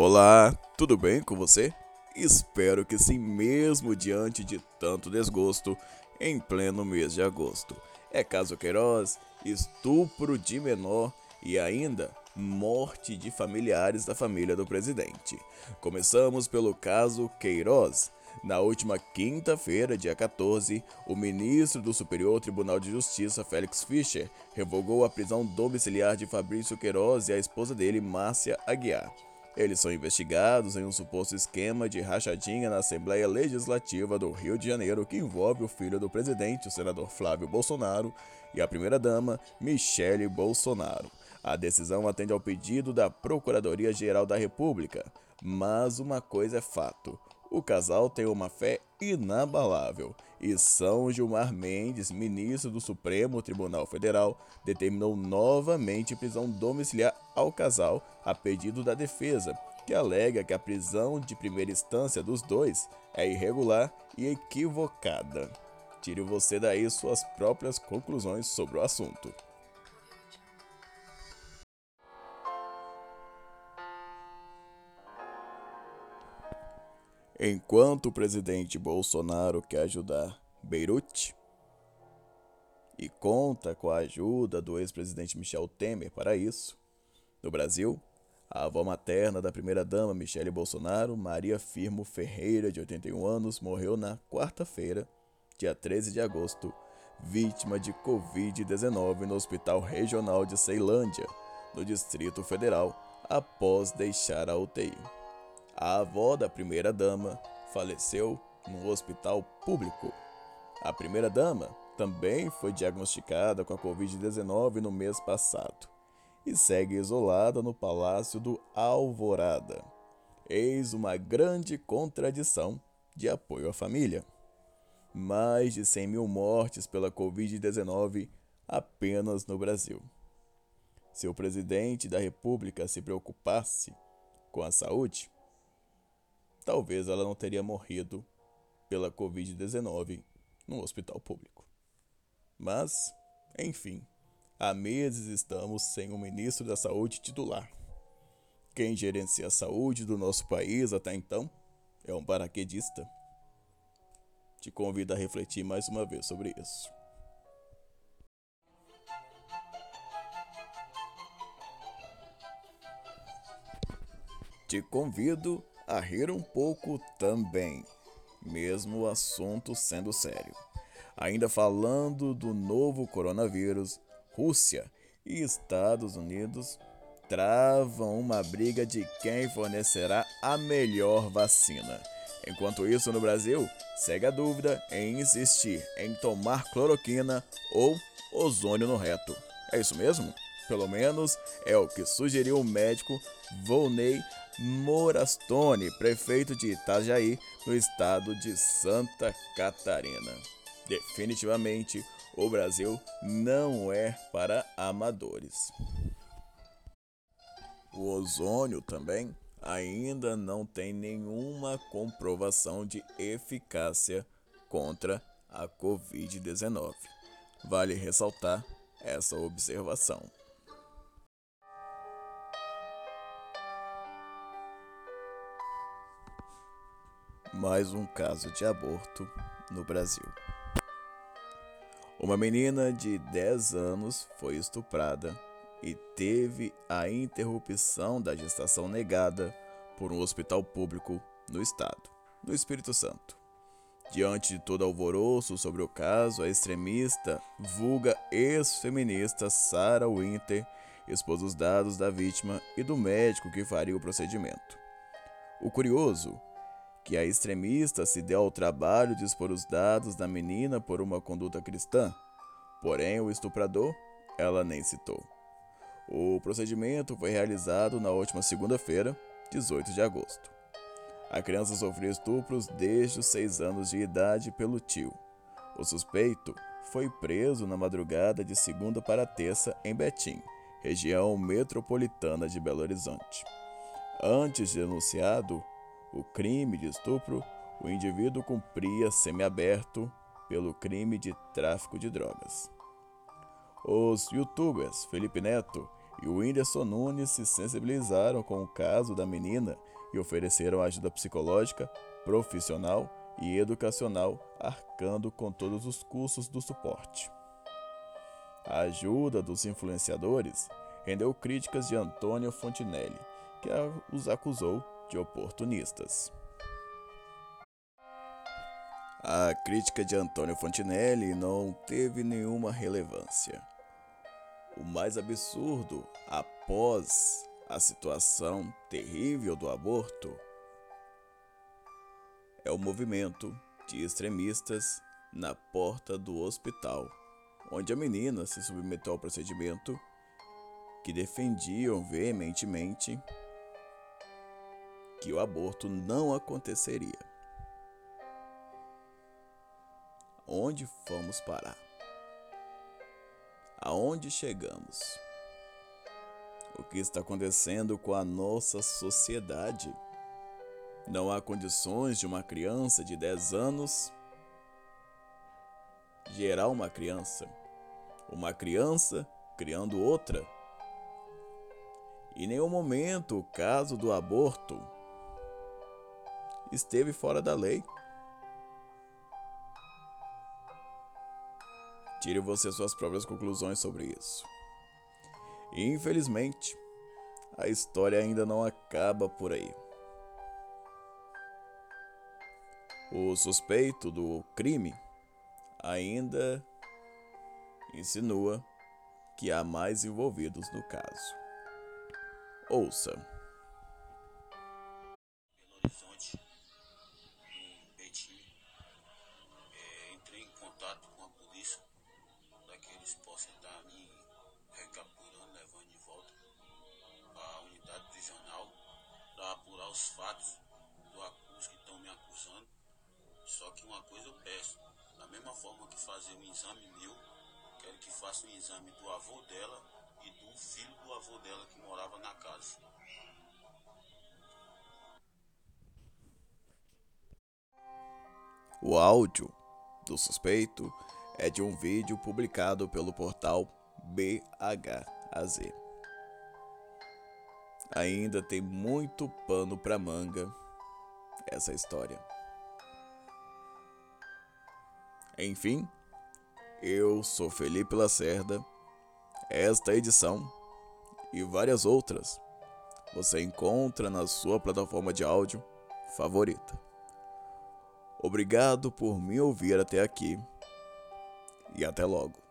Olá, tudo bem com você? Espero que sim, mesmo diante de tanto desgosto em pleno mês de agosto. É caso Queiroz, estupro de menor e ainda morte de familiares da família do presidente. Começamos pelo caso Queiroz. Na última quinta-feira, dia 14, o ministro do Superior Tribunal de Justiça, Félix Fischer, revogou a prisão domiciliar de Fabrício Queiroz e a esposa dele, Márcia Aguiar. Eles são investigados em um suposto esquema de rachadinha na Assembleia Legislativa do Rio de Janeiro que envolve o filho do presidente, o senador Flávio Bolsonaro, e a primeira-dama, Michele Bolsonaro. A decisão atende ao pedido da Procuradoria-Geral da República. Mas uma coisa é fato: o casal tem uma fé inabalável e São Gilmar Mendes, ministro do Supremo Tribunal Federal, determinou novamente prisão domiciliar ao casal a pedido da defesa, que alega que a prisão de primeira instância dos dois é irregular e equivocada. Tire você daí suas próprias conclusões sobre o assunto. Enquanto o presidente Bolsonaro quer ajudar Beirute e conta com a ajuda do ex-presidente Michel Temer para isso, no Brasil, a avó materna da primeira-dama Michele Bolsonaro, Maria Firmo Ferreira, de 81 anos, morreu na quarta-feira, dia 13 de agosto, vítima de Covid-19 no Hospital Regional de Ceilândia, no Distrito Federal, após deixar a UTI. A avó da primeira-dama faleceu no hospital público. A primeira-dama também foi diagnosticada com a Covid-19 no mês passado e segue isolada no Palácio do Alvorada. Eis uma grande contradição de apoio à família. Mais de 100 mil mortes pela Covid-19 apenas no Brasil. Se o presidente da República se preocupasse com a saúde, talvez ela não teria morrido pela Covid-19 no hospital público. Mas, enfim, há meses estamos sem um ministro da Saúde titular. Quem gerencia a saúde do nosso país até então é um paraquedista. Te convido a refletir mais uma vez sobre isso. Te convido a rir um pouco também, mesmo o assunto sendo sério. Ainda falando do novo coronavírus, Rússia e Estados Unidos travam uma briga de quem fornecerá a melhor vacina. Enquanto isso, no Brasil, segue a dúvida em insistir em tomar cloroquina ou ozônio no reto. É isso mesmo? Pelo menos é o que sugeriu o médico Volney Morastone, prefeito de Itajaí, no estado de Santa Catarina. Definitivamente, o Brasil não é para amadores. O ozônio também ainda não tem nenhuma comprovação de eficácia contra a Covid-19. Vale ressaltar essa observação. Mais um caso de aborto no Brasil. Uma menina de 10 anos foi estuprada e teve a interrupção da gestação negada por um hospital público no estado, no Espírito Santo. Diante de todo alvoroço sobre o caso, a extremista, vulga ex-feminista Sarah Winter expôs os dados da vítima e do médico que faria o procedimento. O curioso que a extremista se deu ao trabalho de expor os dados da menina por uma conduta cristã, porém o estuprador ela nem citou. O procedimento foi realizado na última segunda-feira, 18 de agosto. A criança sofreu estupros desde os seis anos de idade pelo tio. O suspeito foi preso na madrugada de segunda para terça em Betim, região metropolitana de Belo Horizonte. Antes de denunciado, o crime de estupro, o indivíduo cumpria semiaberto pelo crime de tráfico de drogas. Os youtubers Felipe Neto e o Whindersson Nunes se sensibilizaram com o caso da menina e ofereceram ajuda psicológica, profissional e educacional, arcando com todos os custos do suporte. A ajuda dos influenciadores rendeu críticas de Antônio Fontinelli, que os acusou de oportunistas. A crítica de Antônio Fontinelli não teve nenhuma relevância. O mais absurdo, após a situação terrível do aborto, é o movimento de extremistas na porta do hospital onde a menina se submeteu ao procedimento, que defendiam veementemente que o aborto não aconteceria. Onde fomos parar? Aonde chegamos? O que está acontecendo com a nossa sociedade? Não há condições de uma criança de 10 anos gerar uma criança. Uma criança criando outra. Em nenhum momento o caso do aborto esteve fora da lei. Tire você suas próprias conclusões sobre isso. Infelizmente, a história ainda não acaba por aí. O suspeito do crime ainda insinua que há mais envolvidos no caso. Ouça. Os fatos do acuso que estão me acusando. Só que uma coisa eu peço, da mesma forma que fazer um exame meu, quero que faça um exame do avô dela e do filho do avô dela que morava na casa. O áudio do suspeito é de um vídeo publicado pelo portal BHAZ. Ainda tem muito pano para manga essa história. Enfim, eu sou Felipe Lacerda. Esta edição e várias outras você encontra na sua plataforma de áudio favorita. Obrigado por me ouvir até aqui e até logo.